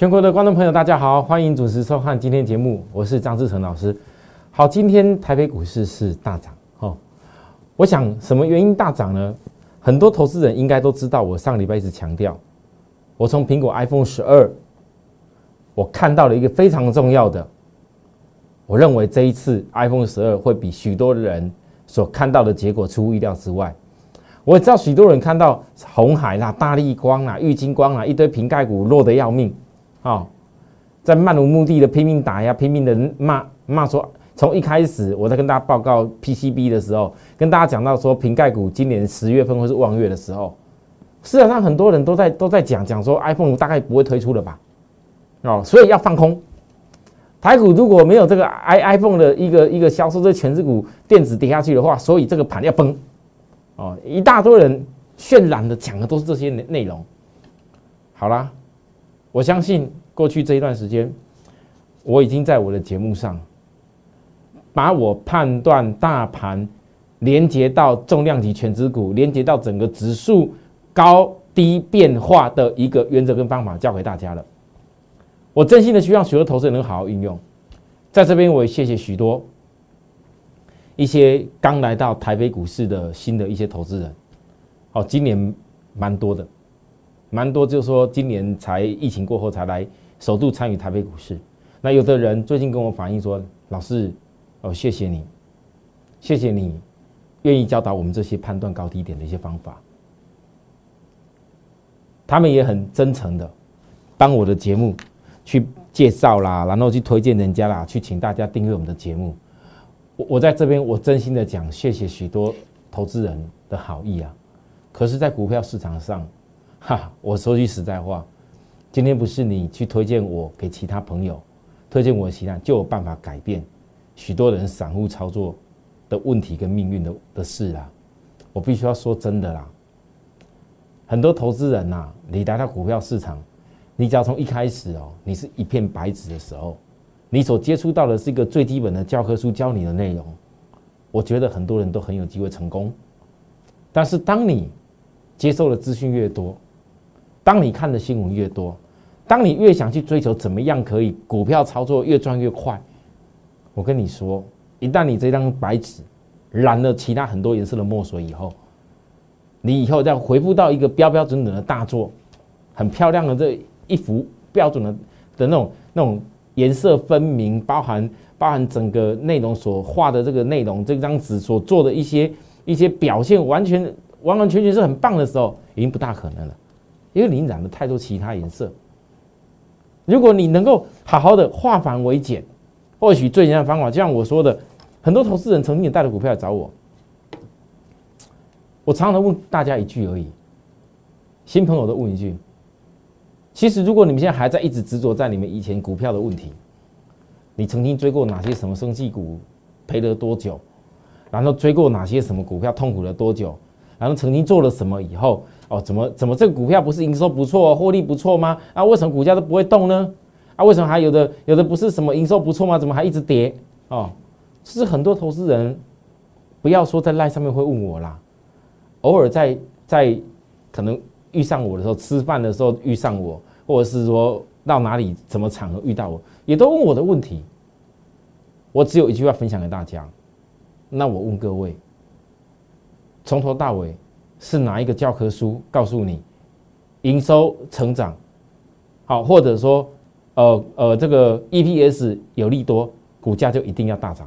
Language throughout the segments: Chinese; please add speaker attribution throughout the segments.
Speaker 1: 全国的观众朋友，大家好，欢迎准时收看今天节目，我是张志成老师。好，今天台北股市是大涨哦。我想什么原因大涨呢？很多投资人应该都知道，我上礼拜一直强调，我从苹果 iPhone 十二，我看到了一个非常重要的，我认为这一次 iPhone 十二会比许多人所看到的结果出乎意料之外。我也知道许多人看到红海啦、大力光啦、玉金光啦一堆瓶盖股落得要命。哦，在漫无目的的拼命打压，拼命的骂骂说，从一开始我在跟大家报告 PCB 的时候，跟大家讲到说瓶盖股今年十月份会是望月的时候，市场上很多人都在都在讲讲说 iPhone 大概不会推出了吧，哦，所以要放空。台股如果没有这个 i iPhone 的一个一个销售，这全指股电子跌下去的话，所以这个盘要崩，哦，一大堆人渲染的讲的都是这些内内容，好啦。我相信过去这一段时间，我已经在我的节目上，把我判断大盘连接到重量级全指股，连接到整个指数高低变化的一个原则跟方法教给大家了。我真心的希望许多投资人能好好运用。在这边，我也谢谢许多一些刚来到台北股市的新的一些投资人。哦，今年蛮多的。蛮多，就是说今年才疫情过后才来首度参与台北股市。那有的人最近跟我反映说：“老师，哦，谢谢你，谢谢你愿意教导我们这些判断高低点的一些方法。”他们也很真诚的帮我的节目去介绍啦，然后去推荐人家啦，去请大家订阅我们的节目。我我在这边，我真心的讲，谢谢许多投资人的好意啊。可是，在股票市场上，哈，我说句实在话，今天不是你去推荐我给其他朋友，推荐我其他就有办法改变许多人散户操作的问题跟命运的的事啦。我必须要说真的啦，很多投资人呐，你来到股票市场，你只要从一开始哦，你是一片白纸的时候，你所接触到的是一个最基本的教科书教你的内容，我觉得很多人都很有机会成功。但是当你接受的资讯越多，当你看的新闻越多，当你越想去追求怎么样可以股票操作越赚越快，我跟你说，一旦你这张白纸染了其他很多颜色的墨水以后，你以后再回复到一个标标准准的大作，很漂亮的这一幅标准的的那种那种颜色分明，包含包含整个内容所画的这个内容，这张纸所做的一些一些表现，完全完完全全是很棒的时候，已经不大可能了。因为你染了太多其他颜色。如果你能够好好的化繁为简，或许最简单的方法，就像我说的，很多投资人曾经也带着股票来找我。我常常问大家一句而已，新朋友都问一句：其实如果你们现在还在一直执着在你们以前股票的问题，你曾经追过哪些什么生技股，赔了多久？然后追过哪些什么股票，痛苦了多久？然后曾经做了什么以后？哦，怎么怎么这个股票不是营收不错、获利不错吗？啊，为什么股价都不会动呢？啊，为什么还有的有的不是什么营收不错吗？怎么还一直跌？哦，是很多投资人不要说在赖上面会问我啦，偶尔在在可能遇上我的时候，吃饭的时候遇上我，或者是说到哪里什么场合遇到我，也都问我的问题。我只有一句话分享给大家，那我问各位，从头到尾。是哪一个教科书告诉你营收成长好，或者说呃呃这个 EPS 有利多，股价就一定要大涨？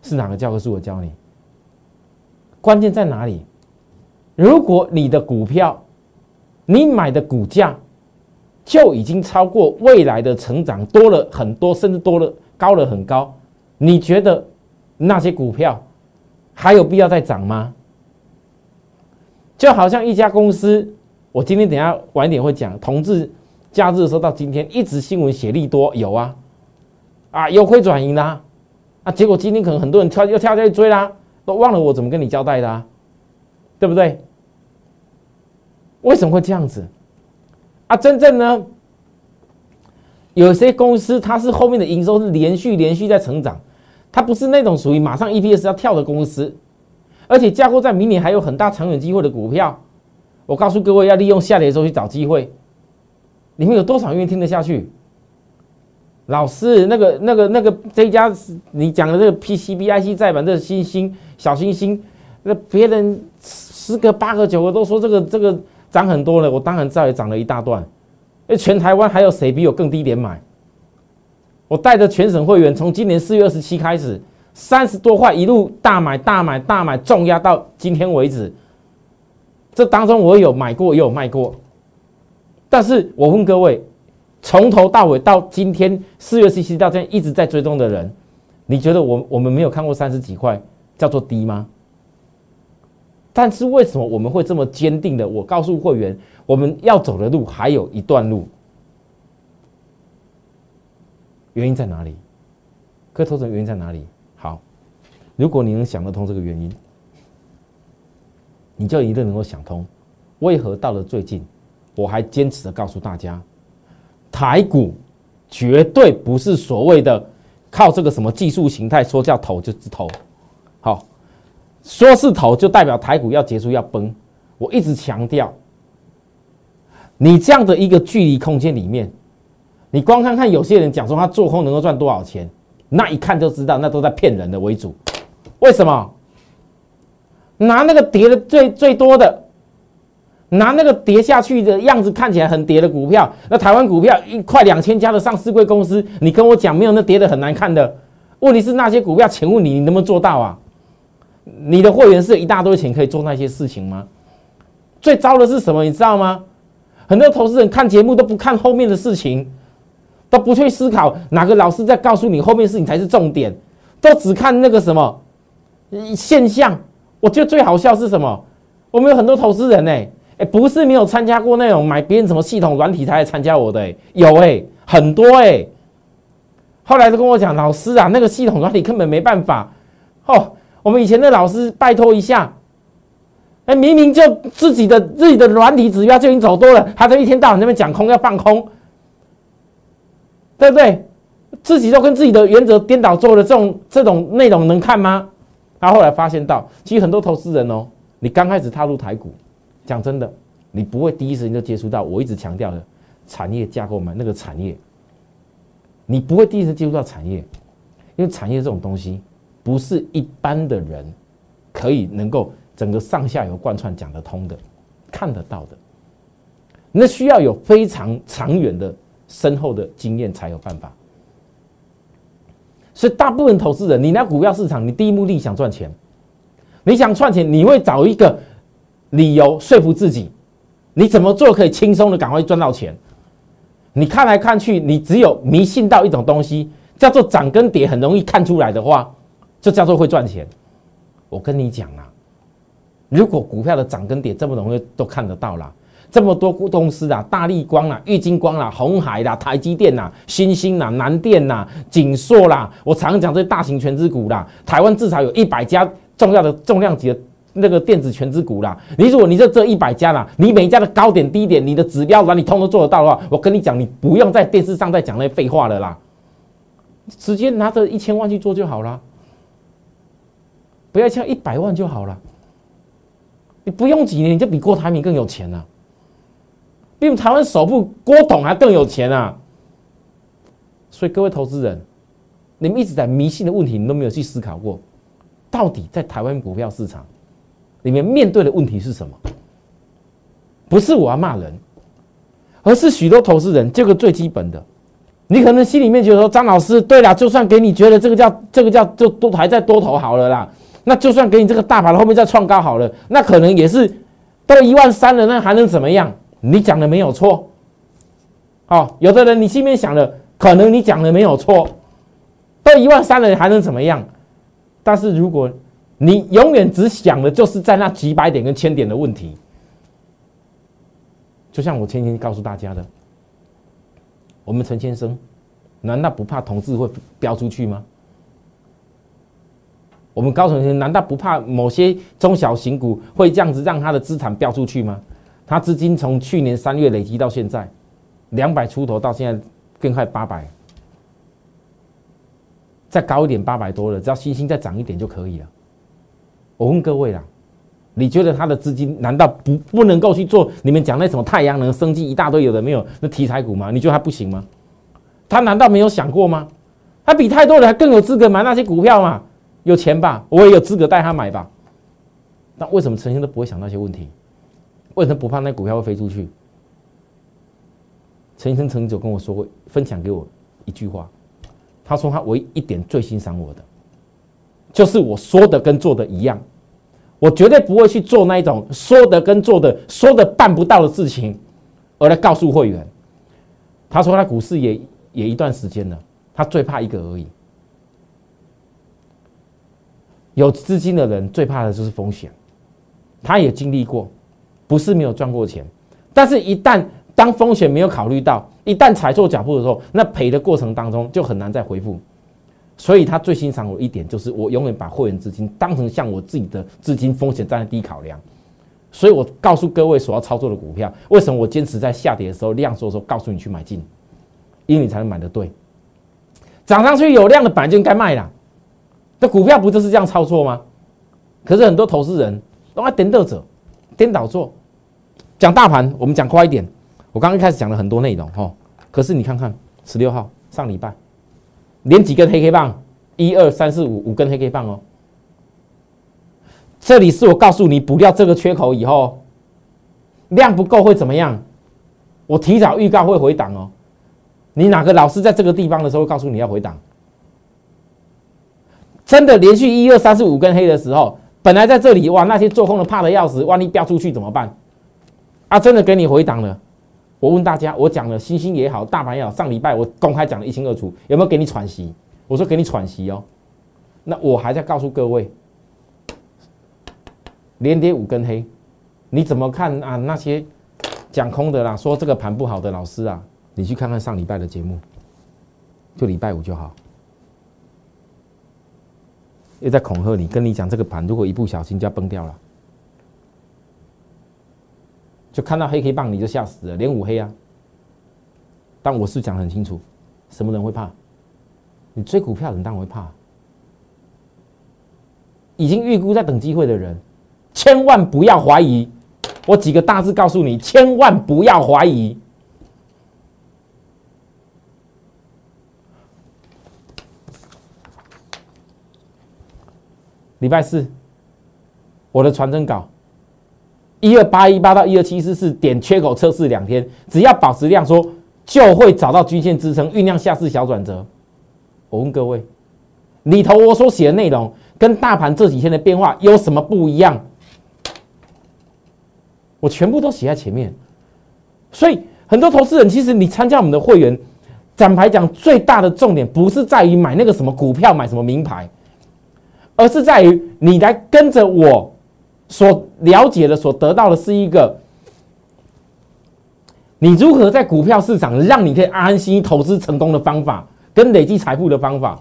Speaker 1: 是哪个教科书我教你？关键在哪里？如果你的股票你买的股价就已经超过未来的成长多了很多，甚至多了高了很高，你觉得那些股票还有必要再涨吗？就好像一家公司，我今天等下晚一点会讲，同志假日的时候到今天一直新闻写利多有啊，啊有亏转盈啦，啊结果今天可能很多人跳又跳下去追啦，都忘了我怎么跟你交代的，对不对？为什么会这样子？啊，真正呢，有些公司它是后面的营收是连续连续在成长，它不是那种属于马上 EPS 要跳的公司。而且架构在明年还有很大长远机会的股票，我告诉各位要利用下跌的时候去找机会。你们有多少愿意听得下去？老师，那个、那个、那个，这一家你讲的这个 PCBIC 再版，这个星星小星星，那别人十个、八个、九个都说这个、这个涨很多了，我当然知道也涨了一大段。哎，全台湾还有谁比我更低点买？我带着全省会员，从今年四月二十七开始，三十多块一路大买、大买、大买，重压到今天为止。这当中我有买过，也有卖过。但是我问各位。从头到尾到今天四月十七到现在一直在追踪的人，你觉得我我们没有看过三十几块叫做低吗？但是为什么我们会这么坚定的？我告诉会员，我们要走的路还有一段路，原因在哪里？各位投资原因在哪里？如果你能想得通这个原因，你就一定能够想通，为何到了最近，我还坚持的告诉大家。台股绝对不是所谓的靠这个什么技术形态说叫投就是投，好，说是投就代表台股要结束要崩。我一直强调，你这样的一个距离空间里面，你光看看有些人讲说他做空能够赚多少钱，那一看就知道那都在骗人的为主。为什么？拿那个跌的最最多的。拿那个跌下去的样子看起来很跌的股票，那台湾股票一块两千家的上市贵公司，你跟我讲没有那跌的很难看的。问题是那些股票，请问你你能不能做到啊？你的会员是一大堆钱可以做那些事情吗？最糟的是什么？你知道吗？很多投资人看节目都不看后面的事情，都不去思考哪个老师在告诉你后面事情才是重点，都只看那个什么现象。我觉得最好笑是什么？我们有很多投资人呢。哎，不是没有参加过那种买别人什么系统软体才来参加我的，有哎，很多哎。后来就跟我讲，老师啊，那个系统软体根本没办法。哦，我们以前的老师拜托一下，哎，明明就自己的自己的软体指标就已经走多了，他在一天到晚那边讲空要放空，对不对？自己都跟自己的原则颠倒做的这种这种内容能看吗？他后来发现到，其实很多投资人哦，你刚开始踏入台股。讲真的，你不会第一时间就接触到我一直强调的产业架构嘛？那个产业，你不会第一时接触到产业，因为产业这种东西不是一般的人可以能够整个上下游贯穿讲得通的、看得到的，那需要有非常长远的、深厚的经验才有办法。所以，大部分投资人，你那股票市场，你第一目的想赚钱，你想赚钱，你会找一个。理由说服自己，你怎么做可以轻松的赶快赚到钱？你看来看去，你只有迷信到一种东西，叫做涨跟跌很容易看出来的话，就叫做会赚钱。我跟你讲啊，如果股票的涨跟跌这么容易都看得到啦，这么多公司啊，大力光啊、玉金光啊、红海啦、台积电啦、新兴啦、南电啦、锦硕啦，我常讲这些大型全资股啦，台湾至少有一百家重要的重量级的。那个电子全资股啦，你如果你这这一百家啦，你每一家的高点低点，你的指标，你通都做得到的话，我跟你讲，你不用在电视上再讲那些废话了啦，直接拿着一千万去做就好了，不要像一百万就好了，你不用几年，你就比郭台铭更有钱了，比我们台湾首富郭董还更有钱啊！所以各位投资人，你们一直在迷信的问题，你都没有去思考过，到底在台湾股票市场。里面面对的问题是什么？不是我要骂人，而是许多投资人这个最基本的，你可能心里面觉得说张老师对了，就算给你觉得这个叫这个叫就都还在多头好了啦，那就算给你这个大盘后面再创高好了，那可能也是都一万三了，那还能怎么样？你讲的没有错，哦，有的人你心里面想的，可能你讲的没有错，都一万三了还能怎么样？但是如果你永远只想的就是在那几百点跟千点的问题，就像我前天告诉大家的，我们陈先生难道不怕同志会飙出去吗？我们高存先生难道不怕某些中小型股会这样子让他的资产飙出去吗？他资金从去年三月累积到现在两百出头，到现在更快八百，再高一点八百多了，只要星星再涨一点就可以了。我问各位啦，你觉得他的资金难道不不能够去做你们讲那什么太阳能、生机一大堆有的没有那题材股吗？你觉得他不行吗？他难道没有想过吗？他比太多人还更有资格买那些股票嘛？有钱吧？我也有资格带他买吧？那为什么陈先都不会想那些问题？为什么不怕那股票会飞出去？陈先生曾经就跟我说过，分享给我一句话，他说他唯一一点最欣赏我的，就是我说的跟做的一样。我绝对不会去做那一种说的跟做的说的办不到的事情，而来告诉会员。他说他股市也也一段时间了，他最怕一个而已。有资金的人最怕的就是风险，他也经历过，不是没有赚过钱，但是一旦当风险没有考虑到，一旦踩错脚步的时候，那赔的过程当中就很难再恢复。所以他最欣赏我一点就是，我永远把会员资金当成像我自己的资金风险站在第一考量。所以我告诉各位所要操作的股票，为什么我坚持在下跌的时候量缩的时候告诉你去买进，因为你才能买的对。涨上去有量的板就应该卖了，那股票不就是这样操作吗？可是很多投资人都爱颠倒者，颠倒做。讲大盘，我们讲快一点。我刚刚一开始讲了很多内容哈，可是你看看十六号上礼拜。连几根黑 K 棒，一二三四五五根黑 K 棒哦。这里是我告诉你补掉这个缺口以后，量不够会怎么样？我提早预告会回档哦。你哪个老师在这个地方的时候告诉你要回档？真的连续一二三四五根黑的时候，本来在这里哇，那些做空的怕的要死，万一飙出去怎么办？啊，真的给你回档了。我问大家，我讲了星星也好，大盘也好，上礼拜我公开讲的一清二楚，有没有给你喘息？我说给你喘息哦。那我还在告诉各位，连跌五根黑，你怎么看啊？那些讲空的啦，说这个盘不好的老师啊，你去看看上礼拜的节目，就礼拜五就好，又在恐吓你，跟你讲这个盘如果一不小心就要崩掉了。就看到黑黑棒你就吓死了，连五黑啊！但我是讲很清楚，什么人会怕？你追股票人当然会怕。已经预估在等机会的人，千万不要怀疑。我几个大字告诉你，千万不要怀疑。礼拜四，我的传真稿。一二八一八到一二七四四点缺口测试两天，只要保持量缩，就会找到均线支撑，酝酿下次小转折。我问各位，里头我所写的内容跟大盘这几天的变化有什么不一样？我全部都写在前面。所以很多投资人，其实你参加我们的会员，展牌讲最大的重点不是在于买那个什么股票，买什么名牌，而是在于你来跟着我。所了解的、所得到的是一个，你如何在股票市场让你可以安心心投资成功的方法，跟累积财富的方法。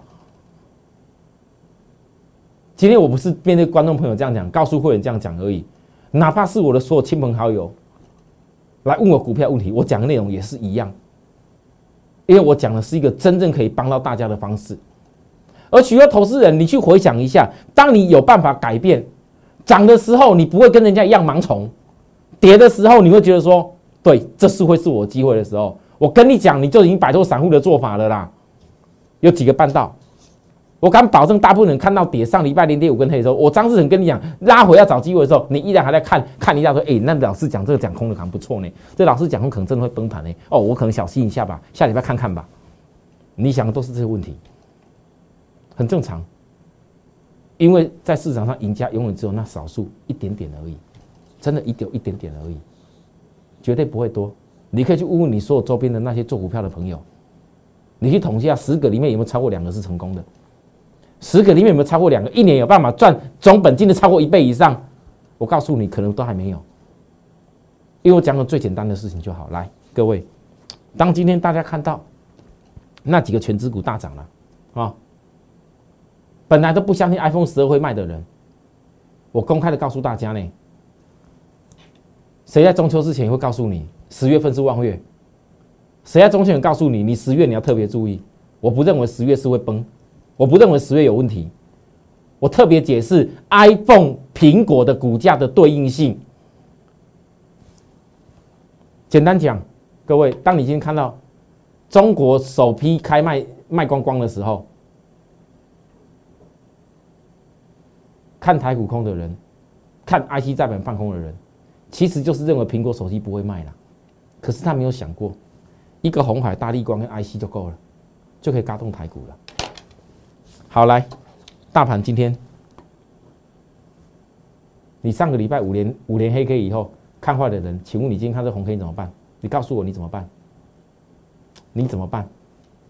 Speaker 1: 今天我不是面对观众朋友这样讲，告诉会员这样讲而已。哪怕是我的所有亲朋好友来问我股票问题，我讲的内容也是一样，因为我讲的是一个真正可以帮到大家的方式。而许多投资人，你去回想一下，当你有办法改变。涨的时候你不会跟人家一样盲从，跌的时候你会觉得说，对，这是会是我机会的时候。我跟你讲，你就已经摆脱散户的做法了啦。有几个办到？我敢保证，大部分人看到跌上礼拜零点五根黑的时候，我张志成跟你讲拉回要找机会的时候，你依然还在看看一下说，哎，那老师讲这个讲空的可能不错呢。这老师讲空可能真的会崩盘呢。哦，我可能小心一下吧，下礼拜看看吧。你想的都是这些问题，很正常。因为在市场上，赢家永远只有那少数一点点而已，真的，一丢一点点而已，绝对不会多。你可以去问问你所有周边的那些做股票的朋友，你去统计下，十个里面有没有超过两个是成功的？十个里面有没有超过两个一年有办法赚总本金的超过一倍以上？我告诉你，可能都还没有。因为我讲个最简单的事情就好。来，各位，当今天大家看到那几个全资股大涨了啊！本来都不相信 iPhone 十二会卖的人，我公开的告诉大家呢，谁在中秋之前会告诉你十月份是望月？谁在中秋前告诉你你十月你要特别注意？我不认为十月是会崩，我不认为十月有问题。我特别解释 iPhone 苹果的股价的对应性。简单讲，各位，当你今天看到中国首批开卖卖光光的时候，看台股空的人，看 IC 在本放空的人，其实就是认为苹果手机不会卖了。可是他没有想过，一个红海、大力光跟 IC 就够了，就可以嘎动台股了。好，来，大盘今天，你上个礼拜五连五连黑 K 以后看坏的人，请问你今天看这红 K 怎么办？你告诉我你怎么办？你怎么办？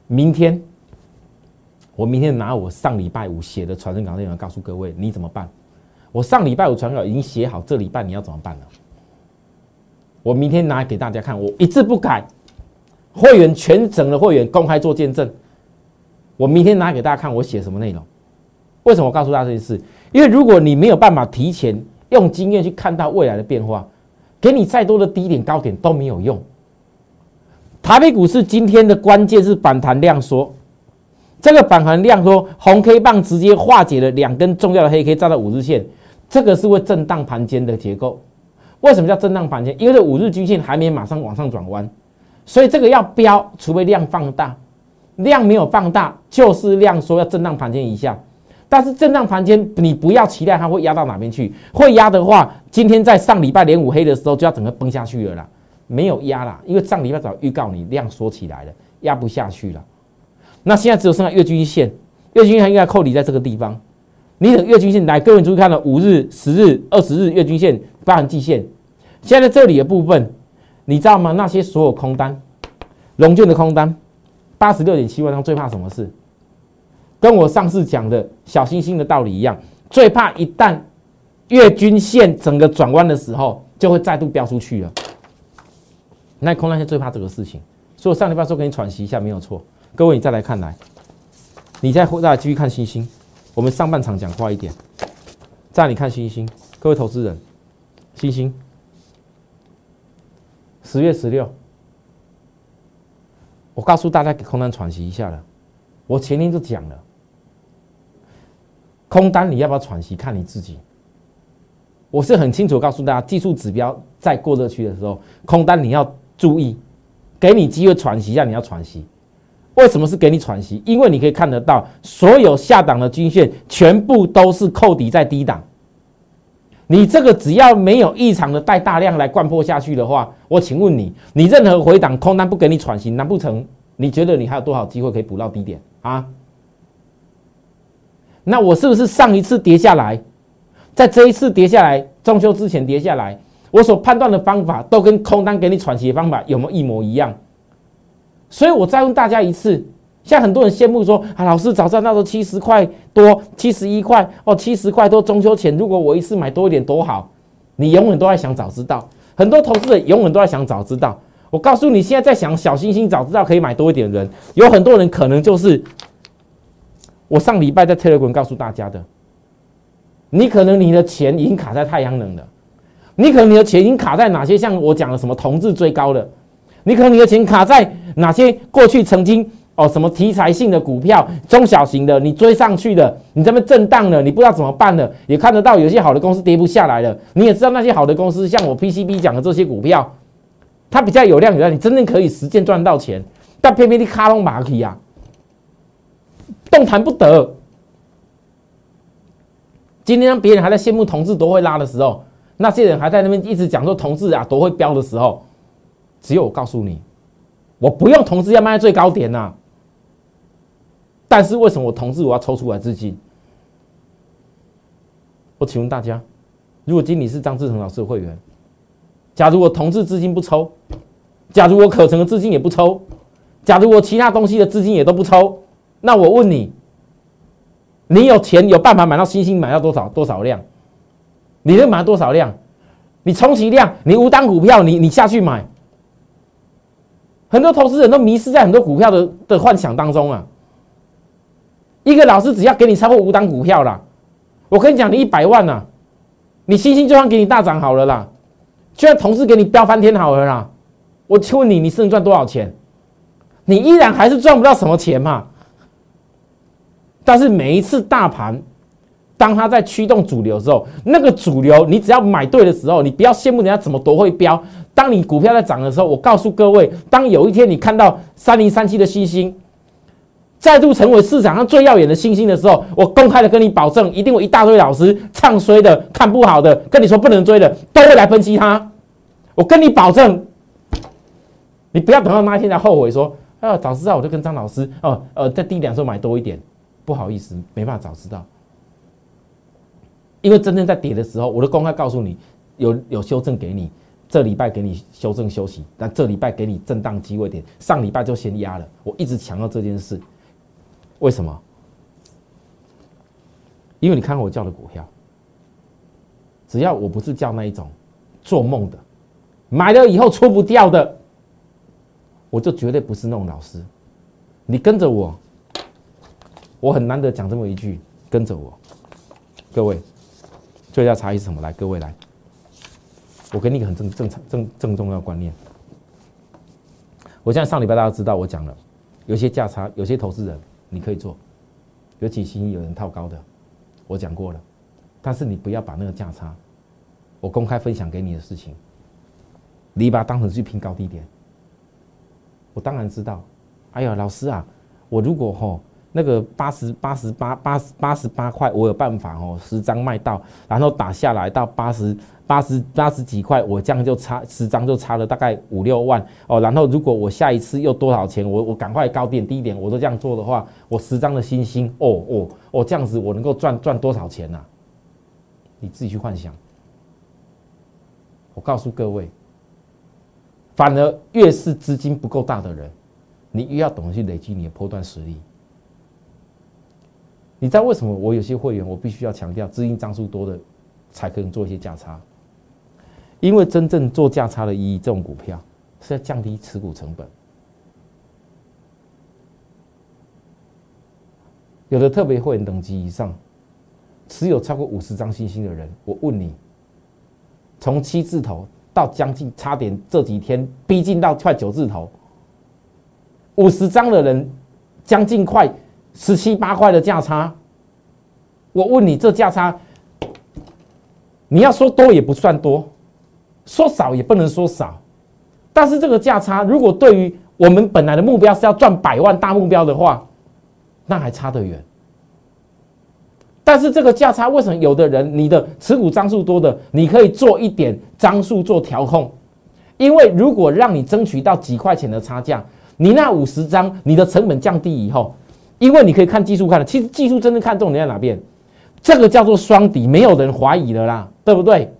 Speaker 1: 明天，我明天拿我上礼拜五写的传真稿内容告诉各位你怎么办？我上礼拜五传稿已经写好，这礼拜你要怎么办了？我明天拿给大家看，我一字不改，会员全整的会员公开做见证。我明天拿给大家看，我写什么内容？为什么我告诉大家这件事？因为如果你没有办法提前用经验去看到未来的变化，给你再多的低点高点都没有用。台北股市今天的关键是反弹量缩，这个反弹量缩，红 K 棒直接化解了两根重要的黑 K 站到五日线，这个是会震荡盘间的结构。为什么叫震荡盘间？因为这五日均线还没马上往上转弯，所以这个要标，除非量放大，量没有放大，就是量缩要震荡盘间一下。但是震荡盘间，你不要期待它会压到哪边去，会压的话，今天在上礼拜连五黑的时候就要整个崩下去了啦，没有压啦，因为上礼拜早预告你量缩起来了，压不下去了。那现在只有剩下月均线，月均线应该扣底在这个地方。你等月均线来，各位注意看了五日、十日、二十日月均线、八横季线。现在这里的部分，你知道吗？那些所有空单，龙卷的空单，八十六点七万张，最怕什么事？跟我上次讲的小星星的道理一样，最怕一旦月均线整个转弯的时候，就会再度飙出去了。那空单线最怕这个事情，所以我上礼拜说给你喘息一下，没有错。各位，你再来看来，你再再来继续看星星。我们上半场讲快一点，再你看星星，各位投资人，星星，十月十六，我告诉大家给空单喘息一下了。我前天就讲了，空单你要不要喘息，看你自己。我是很清楚告诉大家，技术指标在过热区的时候，空单你要注意，给你机会喘息一下，你要喘息。为什么是给你喘息？因为你可以看得到，所有下档的均线全部都是扣底在低档。你这个只要没有异常的带大量来灌破下去的话，我请问你，你任何回档空单不给你喘息，难不成你觉得你还有多少机会可以补到低点啊？那我是不是上一次跌下来，在这一次跌下来，中秋之前跌下来，我所判断的方法都跟空单给你喘息的方法有没有一模一样？所以我再问大家一次，像很多人羡慕说啊，老师早知道那时候七十块多，七十一块哦，七十块多中秋前，如果我一次买多一点多好。你永远都在想早知道，很多投资人永远都在想早知道。我告诉你，现在在想小星星早知道可以买多一点人，有很多人可能就是我上礼拜在 Telegram 告诉大家的，你可能你的钱已经卡在太阳能了，你可能你的钱已经卡在哪些像我讲的什么同质最高的。你可能你的钱卡在哪些过去曾经哦什么题材性的股票，中小型的你追上去的，你这边震荡了，你不知道怎么办了，也看得到有些好的公司跌不下来了，你也知道那些好的公司，像我 PCB 讲的这些股票，它比较有量有量，你真正可以实践赚到钱，但偏偏你卡隆马起呀，动弹不得。今天别人还在羡慕同志多会拉的时候，那些人还在那边一直讲说同志啊多会飙的时候。只有我告诉你，我不用同志要卖在最高点呐。但是为什么我同志我要抽出来资金？我请问大家，如果经理是张志成老师的会员，假如我同志资金不抽，假如我可成的资金也不抽，假如我其他东西的资金也都不抽，那我问你，你有钱有办法买到星星买到多少多少量？你能买多少量？你充其量你无单股票，你你下去买。很多投资人都迷失在很多股票的的幻想当中啊！一个老师只要给你超过五档股票啦，我跟你讲，你一百万呐，你星星就算给你大涨好了啦，就算同事给你飙翻天好了啦，我请问你，你是能赚多少钱？你依然还是赚不到什么钱嘛。但是每一次大盘当它在驱动主流的时候，那个主流你只要买对的时候，你不要羡慕人家怎么多会飙。当你股票在涨的时候，我告诉各位，当有一天你看到三零三七的星星再度成为市场上最耀眼的星星的时候，我公开的跟你保证，一定有一大堆老师唱衰的、看不好的，跟你说不能追的，都会来分析它。我跟你保证，你不要等到那一天才后悔说，哎呀，早知道我就跟张老师哦，呃，在低点时候买多一点。不好意思，没办法早知道，因为真正在跌的时候，我都公开告诉你，有有修正给你，这礼拜给你修正休息，但这礼拜给你震荡机会点，上礼拜就先压了。我一直强调这件事，为什么？因为你看我叫的股票，只要我不是叫那一种做梦的，买了以后出不掉的，我就绝对不是那种老师。你跟着我。我很难得讲这么一句，跟着我，各位，最大差异是什么？来，各位来，我给你一个很正正正正重要的观念。我现在上礼拜大家知道我讲了，有些价差，有些投资人你可以做，尤其新有人套高的，我讲过了，但是你不要把那个价差，我公开分享给你的事情，你把它当成去拼高低点。我当然知道，哎呀，老师啊，我如果吼。那个八十八十八八十八十八块，我有办法哦，十张卖到，然后打下来到八十八十八十几块，我这样就差十张就差了大概五六万哦。然后如果我下一次又多少钱，我我赶快高点低点我都这样做的话，我十张的星星哦哦哦这样子我能够赚赚多少钱呢？你自己去幻想。我告诉各位，反而越是资金不够大的人，你越要懂得去累积你的波段实力。你知道为什么我有些会员我必须要强调资金张数多的才可以做一些价差？因为真正做价差的意义，这种股票是要降低持股成本。有的特别会员等级以上，持有超过五十张星星的人，我问你，从七字头到将近差点这几天逼近到快九字头，五十张的人将近快。十七八块的价差，我问你，这价差，你要说多也不算多，说少也不能说少，但是这个价差，如果对于我们本来的目标是要赚百万大目标的话，那还差得远。但是这个价差，为什么有的人你的持股张数多的，你可以做一点张数做调控？因为如果让你争取到几块钱的差价，你那五十张，你的成本降低以后。因为你可以看技术看的，其实技术真正看重点在哪边？这个叫做双底，没有人怀疑了啦，对不对？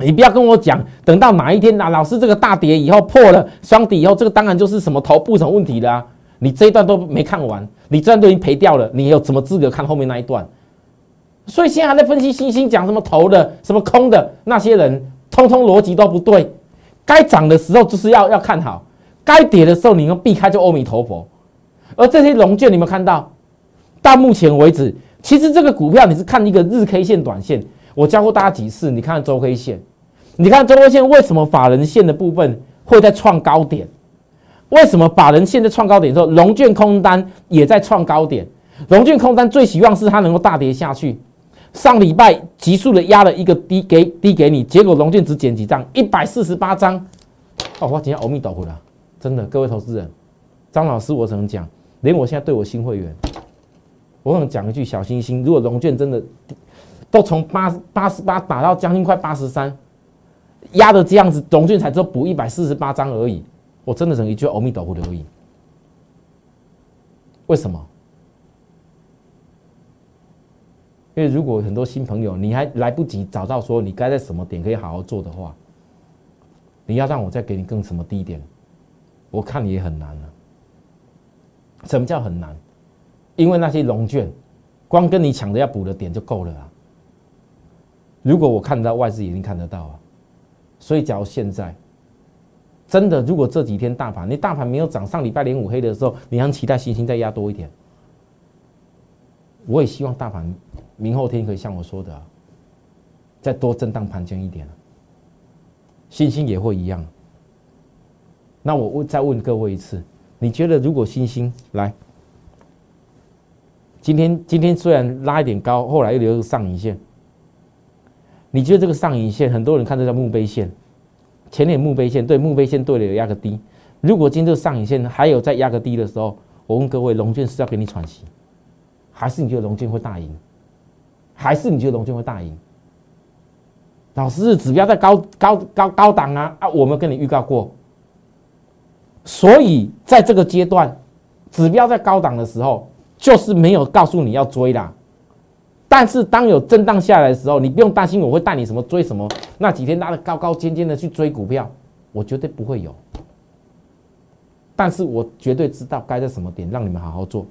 Speaker 1: 你不要跟我讲，等到哪一天啊，老师这个大跌以后破了双底以后，这个当然就是什么头部什么问题了啊！你这一段都没看完，你这段都已经赔掉了，你有什么资格看后面那一段？所以现在还在分析星星讲什么头的、什么空的那些人，通通逻辑都不对。该涨的时候就是要要看好，该跌的时候你要避开，就阿弥陀佛。而这些龙券，你们看到，到目前为止，其实这个股票你是看一个日 K 线、短线。我教过大家几次，你看周 K 线，你看周 K 线为什么法人线的部分会在创高点？为什么法人线在创高点之后，龙券空单也在创高点？龙券空单最希望是它能够大跌下去。上礼拜急速的压了一个低给低给你，结果龙券只减几张，一百四十八张。哦，我今天阿弥陀佛了，真的，各位投资人，张老师，我只能讲。连我现在对我新会员，我想讲一句小心心：如果龙卷真的都从八八十八打到将近快八十三，压的这样子，龙卷才只有补一百四十八张而已，我真的等一句阿弥陀佛的而已。为什么？因为如果很多新朋友你还来不及找到说你该在什么点可以好好做的话，你要让我再给你更什么低点，我看你也很难了。什么叫很难？因为那些龙卷，光跟你抢的要补的点就够了啊。如果我看得到外资已经看得到啊，所以假如现在真的，如果这几天大盘你大盘没有涨，上礼拜连五黑的时候，你还期待星星再压多一点？我也希望大盘明后天可以像我说的，再多震荡盘整一点啊，星星也会一样。那我问再问各位一次。你觉得如果星星来今天今天虽然拉一点高，后来又留上影线。你觉得这个上影线，很多人看这叫墓碑线，前脸墓碑线，对墓碑线对了压个低。如果今天这个上影线还有再压个低的时候，我问各位，龙卷是要给你喘息，还是你觉得龙卷会大赢？还是你觉得龙卷会大赢？老师，指标在高高高高档啊啊！我们跟你预告过，所以在这个阶段，指标在高档的时候，就是没有告诉你要追啦。但是当有震荡下来的时候，你不用担心我会带你什么追什么，那几天拉的高高尖尖的去追股票，我绝对不会有。但是我绝对知道该在什么点让你们好好做。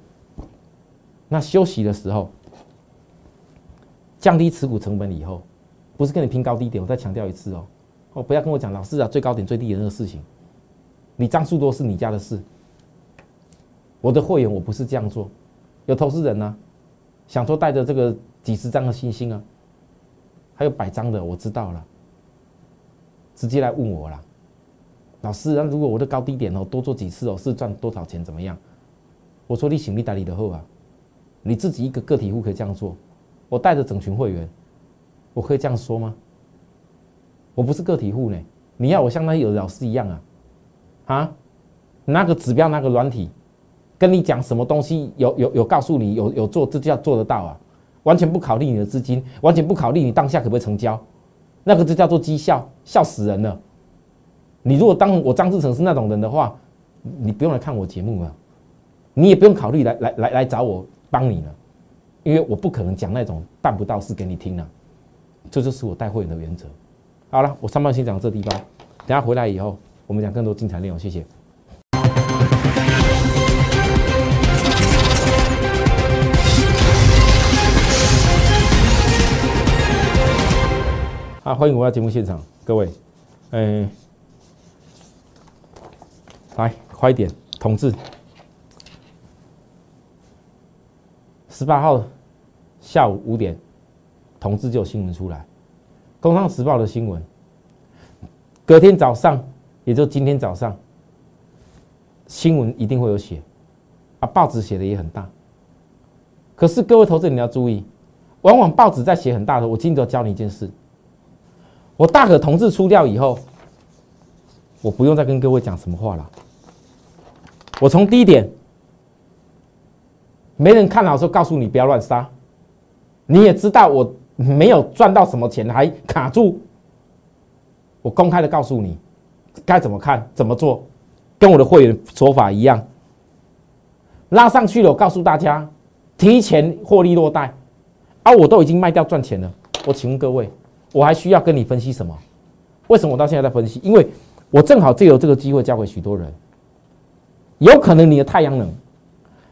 Speaker 1: 那休息的时候，降低持股成本以后，不是跟你拼高低点，我再强调一次哦，哦，不要跟我讲老师啊，最高点最低点那个事情，你张数多是你家的事。我的会员我不是这样做，有投资人呢。想说带着这个几十张的星星啊，还有百张的，我知道了，直接来问我了，老师，那如果我的高低点哦多做几次哦，是赚多少钱？怎么样？我说你行李代理的后啊，你自己一个个体户可以这样做，我带着整群会员，我可以这样说吗？我不是个体户呢，你要我像那有老师一样啊，啊，拿个指标，拿个软体。跟你讲什么东西有有有告诉你有有做这就要做得到啊，完全不考虑你的资金，完全不考虑你当下可不可以成交，那个就叫做绩效，笑死人了。你如果当我张志成是那种人的话，你不用来看我节目了，你也不用考虑来来来来找我帮你了，因为我不可能讲那种办不到事给你听啊，这就是我带会员的原则。好了，我上半先讲这地方，等下回来以后我们讲更多精彩内容，谢谢。啊，欢迎回到节目现场，各位，哎，来快一点，同志，十八号下午五点，同志就有新闻出来，《工商时报》的新闻，隔天早上，也就今天早上，新闻一定会有写，啊，报纸写的也很大，可是各位投资你要注意，往往报纸在写很大的，我今天都要教你一件事。我大可同志出掉以后，我不用再跟各位讲什么话了。我从低点，没人看好的时候，告诉你不要乱杀。你也知道我没有赚到什么钱，还卡住。我公开的告诉你，该怎么看，怎么做，跟我的会员说法一样。拉上去了，我告诉大家，提前获利落袋，啊，我都已经卖掉赚钱了。我请问各位。我还需要跟你分析什么？为什么我到现在在分析？因为我正好借由这个机会教给许多人。有可能你的太阳能，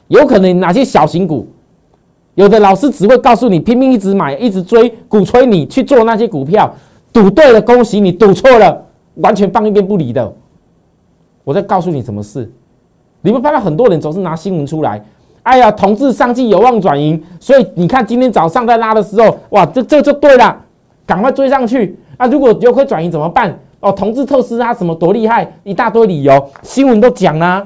Speaker 1: 有可能哪些小型股，有的老师只会告诉你拼命一直买、一直追，鼓吹你去做那些股票，赌对了恭喜你，赌错了完全放一边不理的。我在告诉你什么事？你们发现很多人总是拿新闻出来，哎呀，同志上季有望转盈，所以你看今天早上在拉的时候，哇，这这就对了。赶快追上去啊！如果有亏转移怎么办？哦，同志特斯拉什么多厉害，一大堆理由，新闻都讲啦。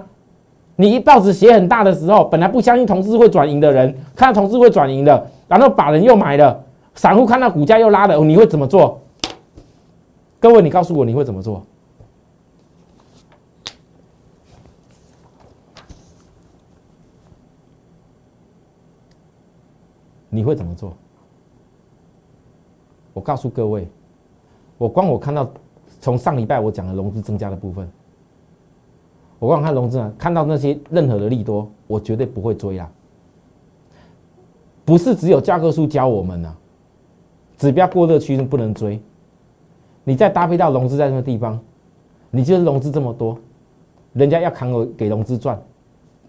Speaker 1: 你一报纸写很大的时候，本来不相信同志会转盈的人，看到同志会转盈的，然后把人又买了，散户看到股价又拉了，你会怎么做？各位，你告诉我你会怎么做？你会怎么做？我告诉各位，我光我看到从上礼拜我讲的融资增加的部分，我光看融资啊，看到那些任何的利多，我绝对不会追啊。不是只有教科书教我们呐，指标过热区不能追。你再搭配到融资在那个地方，你就是融资这么多，人家要扛我给融资赚，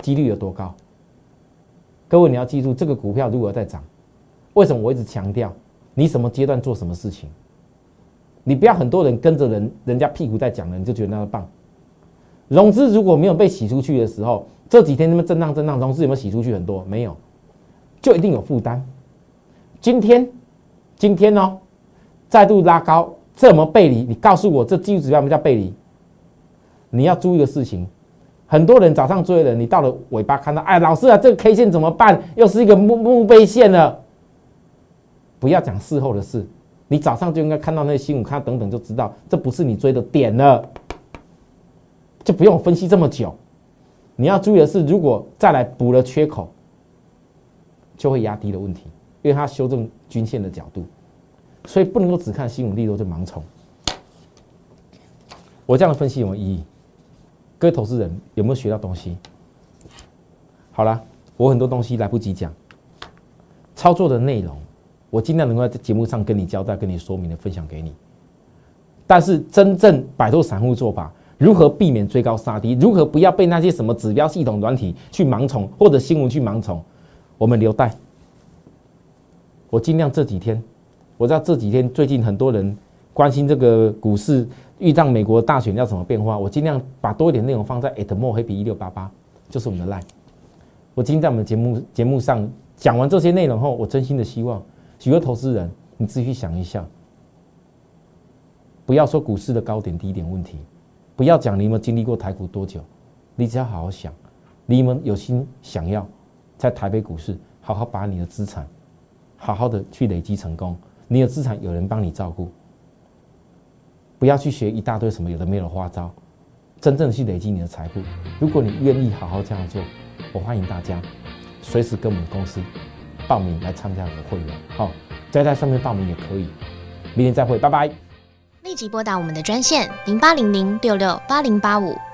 Speaker 1: 几率有多高？各位你要记住，这个股票如果在涨，为什么我一直强调？你什么阶段做什么事情？你不要很多人跟着人人家屁股在讲了，你就觉得那个棒。融资如果没有被洗出去的时候，这几天那么震荡震荡，融资有没有洗出去很多？没有，就一定有负担。今天今天哦，再度拉高，这么背离？你告诉我，这技术指标什么叫背离？你要注意的事情，很多人早上追的，你到了尾巴看到，哎，老师啊，这个 K 线怎么办？又是一个墓墓碑线了。不要讲事后的事，你早上就应该看到那些新股，看等等就知道，这不是你追的点了，就不用分析这么久。你要注意的是，如果再来补了缺口，就会压低的问题，因为它修正均线的角度，所以不能够只看新闻利多就盲从。我这样的分析有没有意义？各位投资人有没有学到东西？好了，我很多东西来不及讲，操作的内容我尽量能够在节目上跟你交代、跟你说明的分享给你。但是真正摆脱散户做法。如何避免追高杀低？如何不要被那些什么指标系统软体去盲从，或者新闻去盲从？我们留待我尽量这几天，我知道这几天最近很多人关心这个股市，遇上美国大选要怎么变化？我尽量把多一点内容放在 at more happy 一六八八，就是我们的 line。我今天在我们节目节目上讲完这些内容后，我真心的希望许多投资人，你自己去想一下，不要说股市的高点低点问题。不要讲你有没有经历过台股多久，你只要好好想，你们有心想要在台北股市好好把你的资产好好的去累积成功，你的资产有人帮你照顾，不要去学一大堆什么有的没有的花招，真正去累积你的财富。如果你愿意好好这样做，我欢迎大家随时跟我们公司报名来参加我的会员，好，再在上面报名也可以。明天再会，拜拜。
Speaker 2: 立即拨打我们的专线零八零零六六八零八五